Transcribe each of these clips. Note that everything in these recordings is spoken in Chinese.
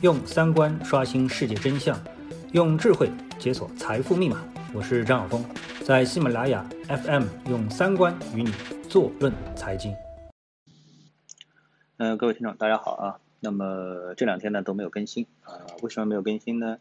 用三观刷新世界真相，用智慧解锁财富密码。我是张晓峰，在喜马拉雅 FM 用三观与你坐论财经。嗯，各位听众，大家好啊。那么这两天呢都没有更新啊？为什么没有更新呢？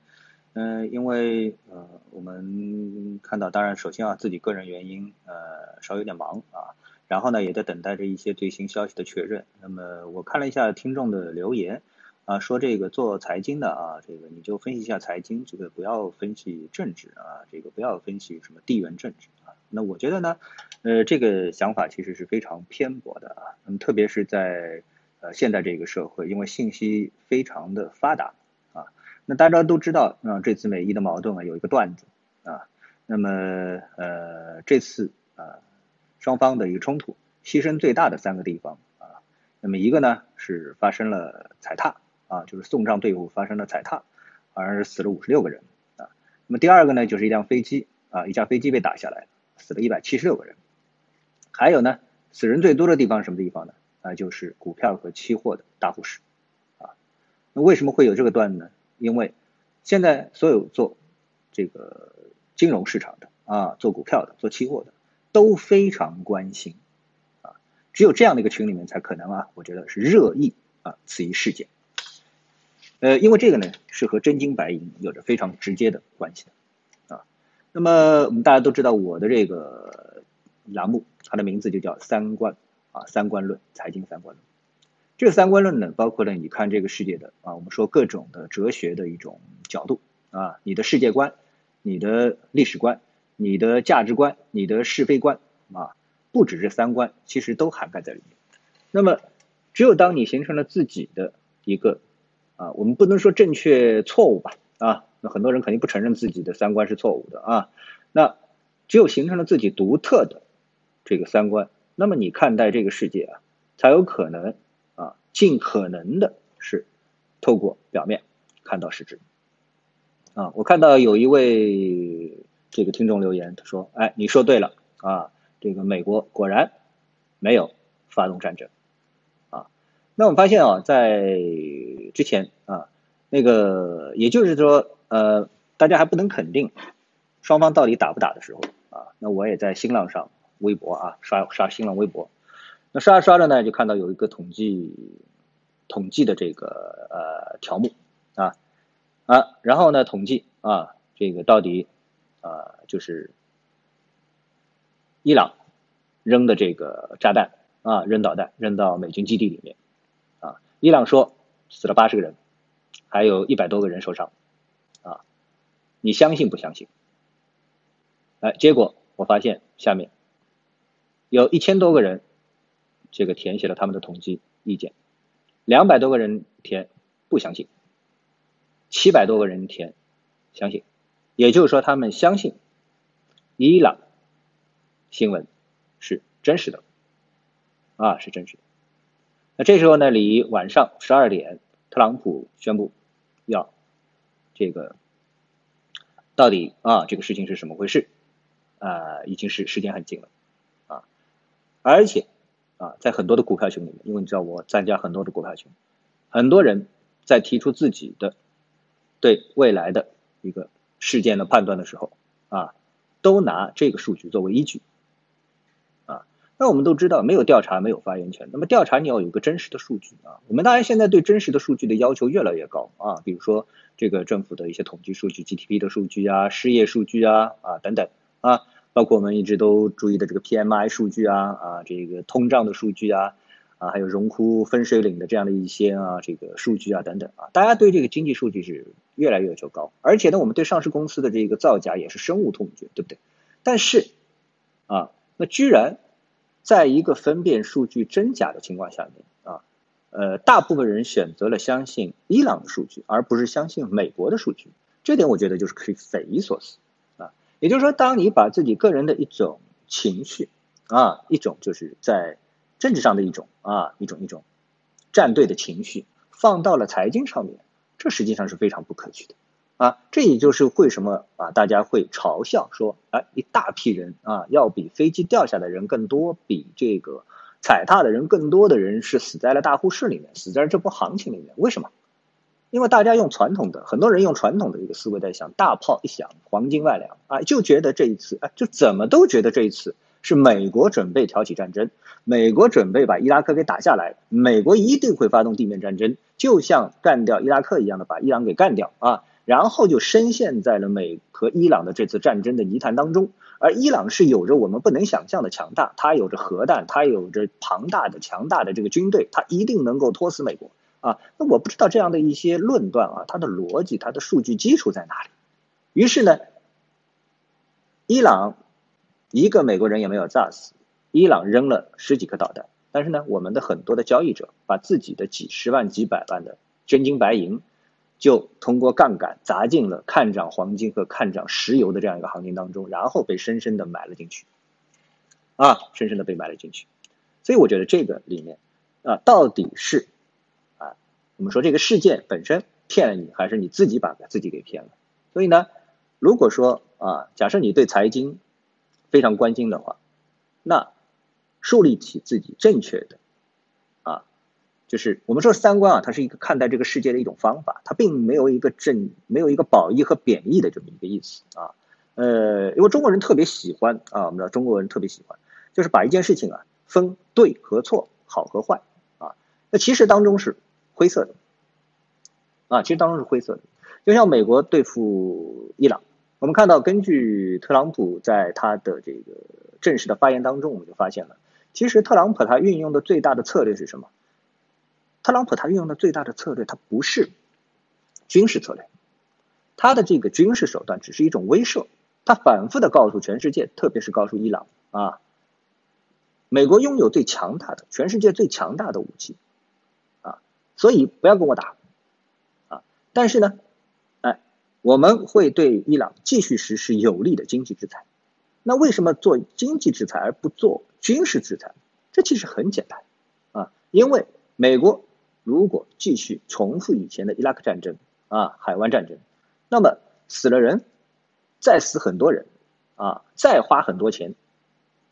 嗯，因为呃，我们看到，当然首先啊，自己个人原因呃，稍有点忙啊。然后呢，也在等待着一些最新消息的确认。那么我看了一下听众的留言。啊，说这个做财经的啊，这个你就分析一下财经，这个不要分析政治啊，这个不要分析什么地缘政治啊。那我觉得呢，呃，这个想法其实是非常偏颇的啊。那么特别是在呃现在这个社会，因为信息非常的发达啊。那大家都知道啊，这次美伊的矛盾啊，有一个段子啊。那么呃，这次啊，双方的一个冲突，牺牲最大的三个地方啊，那么一个呢是发生了踩踏。啊，就是送葬队伍发生了踩踏，而死了五十六个人啊。那么第二个呢，就是一辆飞机啊，一架飞机被打下来，死了一百七十六个人。还有呢，死人最多的地方什么地方呢？啊，就是股票和期货的大户市啊。那为什么会有这个段呢？因为现在所有做这个金融市场的啊，做股票的、做期货的都非常关心啊。只有这样的一个群里面才可能啊，我觉得是热议啊此一事件。呃，因为这个呢是和真金白银有着非常直接的关系的啊。那么我们大家都知道我的这个栏目，它的名字就叫三观啊，三观论，财经三观论。这个三观论呢，包括了你看这个世界的啊，我们说各种的哲学的一种角度啊，你的世界观、你的历史观、你的价值观、你的是非观啊，不只是三观，其实都涵盖在里面。那么，只有当你形成了自己的一个啊，我们不能说正确错误吧？啊，那很多人肯定不承认自己的三观是错误的啊。那只有形成了自己独特的这个三观，那么你看待这个世界啊，才有可能啊，尽可能的是透过表面看到实质。啊，我看到有一位这个听众留言，他说：“哎，你说对了啊，这个美国果然没有发动战争啊。”那我们发现啊，在之前啊，那个也就是说，呃，大家还不能肯定双方到底打不打的时候啊，那我也在新浪上微博啊刷刷新浪微博，那刷着刷着呢，就看到有一个统计统计的这个呃条目啊啊，然后呢统计啊这个到底啊就是伊朗扔的这个炸弹啊扔导弹扔到美军基地里面啊。伊朗说死了八十个人，还有一百多个人受伤，啊，你相信不相信？哎，结果我发现下面有一千多个人，这个填写了他们的统计意见，两百多个人填不相信，七百多个人填相信，也就是说他们相信伊朗新闻是真实的，啊，是真实的。那这时候呢，离晚上十二点，特朗普宣布要这个到底啊，这个事情是什么回事啊？已经是时间很近了啊，而且啊，在很多的股票群里面，因为你知道我参加很多的股票群，很多人在提出自己的对未来的一个事件的判断的时候啊，都拿这个数据作为依据。那我们都知道，没有调查没有发言权。那么调查你要有一个真实的数据啊。我们当然现在对真实的数据的要求越来越高啊，比如说这个政府的一些统计数据、GDP 的数据啊、失业数据啊啊等等啊，包括我们一直都注意的这个 PMI 数据啊啊，这个通胀的数据啊啊，还有荣枯分水岭的这样的一些啊这个数据啊等等啊，大家对这个经济数据是越来越要求高，而且呢，我们对上市公司的这个造假也是深恶痛绝，对不对？但是啊，那居然。在一个分辨数据真假的情况下面啊，呃，大部分人选择了相信伊朗的数据，而不是相信美国的数据。这点我觉得就是可以匪夷所思啊。也就是说，当你把自己个人的一种情绪啊，一种就是在政治上的一种啊，一种一种站队的情绪，放到了财经上面，这实际上是非常不可取的。啊，这也就是为什么啊，大家会嘲笑说，哎，一大批人啊，要比飞机掉下的人更多，比这个踩踏的人更多的人是死在了大户市里面，死在了这波行情里面。为什么？因为大家用传统的，很多人用传统的一个思维在想，大炮一响，黄金万两啊，就觉得这一次，哎，就怎么都觉得这一次是美国准备挑起战争，美国准备把伊拉克给打下来，美国一定会发动地面战争，就像干掉伊拉克一样的把伊朗给干掉啊，然后就深陷在了美和伊朗的这次战争的泥潭当中，而伊朗是有着我们不能想象的强大，它有着核弹，它有着庞大的强大的这个军队，它一定能够拖死美国。啊，那我不知道这样的一些论断啊，它的逻辑、它的数据基础在哪里？于是呢，伊朗一个美国人也没有炸死，伊朗扔了十几颗导弹，但是呢，我们的很多的交易者把自己的几十万、几百万的真金白银，就通过杠杆砸进了看涨黄金和看涨石油的这样一个行情当中，然后被深深的埋了进去，啊，深深的被埋了进去。所以我觉得这个里面啊，到底是。啊我们说这个事件本身骗了你，还是你自己把自己给骗了？所以呢，如果说啊，假设你对财经非常关心的话，那树立起自己正确的，就是我们说三观啊，它是一个看待这个世界的一种方法，它并没有一个正，没有一个褒义和贬义的这么一个意思啊。呃，因为中国人特别喜欢啊，我们知道中国人特别喜欢，就是把一件事情啊分对和错、好和坏啊，那其实当中是。灰色的，啊，其实当中是灰色的，就像美国对付伊朗，我们看到，根据特朗普在他的这个正式的发言当中，我们就发现了，其实特朗普他运用的最大的策略是什么？特朗普他运用的最大的策略，他不是军事策略，他的这个军事手段只是一种威慑，他反复的告诉全世界，特别是告诉伊朗啊，美国拥有最强大的，全世界最强大的武器啊。所以不要跟我打，啊！但是呢，哎，我们会对伊朗继续实施有力的经济制裁。那为什么做经济制裁而不做军事制裁？这其实很简单，啊，因为美国如果继续重复以前的伊拉克战争啊，海湾战争，那么死了人，再死很多人，啊，再花很多钱，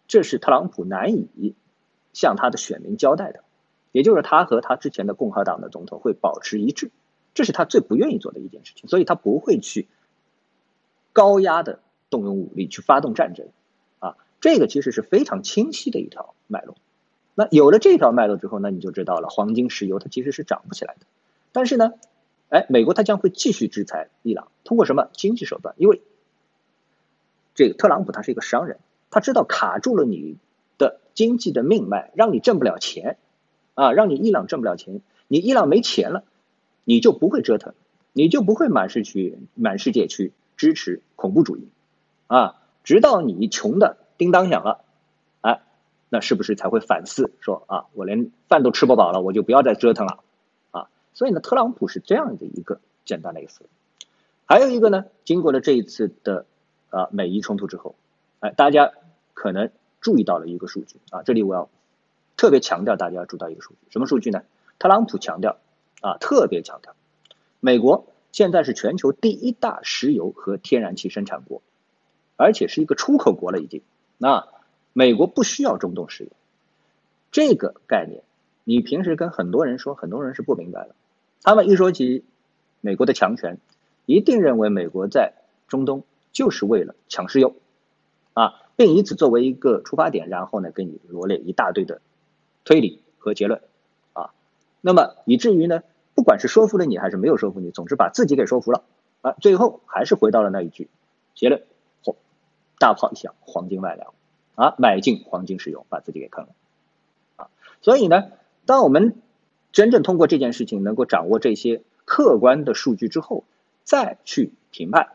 这是特朗普难以向他的选民交代的。也就是他和他之前的共和党的总统会保持一致，这是他最不愿意做的一件事情，所以他不会去高压的动用武力去发动战争，啊，这个其实是非常清晰的一条脉络。那有了这条脉络之后，那你就知道了，黄金、石油它其实是涨不起来的。但是呢，哎，美国它将会继续制裁伊朗，通过什么经济手段？因为这个特朗普他是一个商人，他知道卡住了你的经济的命脉，让你挣不了钱。啊，让你伊朗挣不了钱，你伊朗没钱了，你就不会折腾，你就不会满世去满世界去支持恐怖主义，啊，直到你穷的叮当响了，那是不是才会反思说啊，我连饭都吃不饱了，我就不要再折腾了，啊，所以呢，特朗普是这样的一个简单的一个思维，还有一个呢，经过了这一次的啊美伊冲突之后，哎，大家可能注意到了一个数据啊，这里我要。特别强调大家要注意到一个数据，什么数据呢？特朗普强调，啊，特别强调，美国现在是全球第一大石油和天然气生产国，而且是一个出口国了已经。那美国不需要中东石油，这个概念，你平时跟很多人说，很多人是不明白的。他们一说起美国的强权，一定认为美国在中东就是为了抢石油，啊，并以此作为一个出发点，然后呢，给你罗列一大堆的。推理和结论，啊，那么以至于呢，不管是说服了你还是没有说服你，总之把自己给说服了，啊，最后还是回到了那一句结论：嚯，大炮一响，黄金万两，啊，买进黄金石油，把自己给坑了，啊，所以呢，当我们真正通过这件事情能够掌握这些客观的数据之后，再去评判，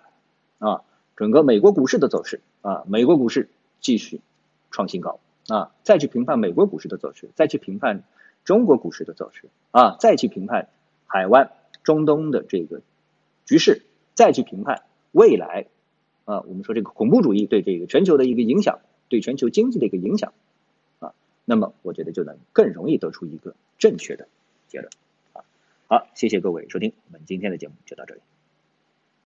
啊，整个美国股市的走势，啊，美国股市继续创新高。啊，再去评判美国股市的走势，再去评判中国股市的走势，啊，再去评判海湾、中东的这个局势，再去评判未来，啊，我们说这个恐怖主义对这个全球的一个影响，对全球经济的一个影响，啊，那么我觉得就能更容易得出一个正确的结论，啊，好，谢谢各位收听，我们今天的节目就到这里。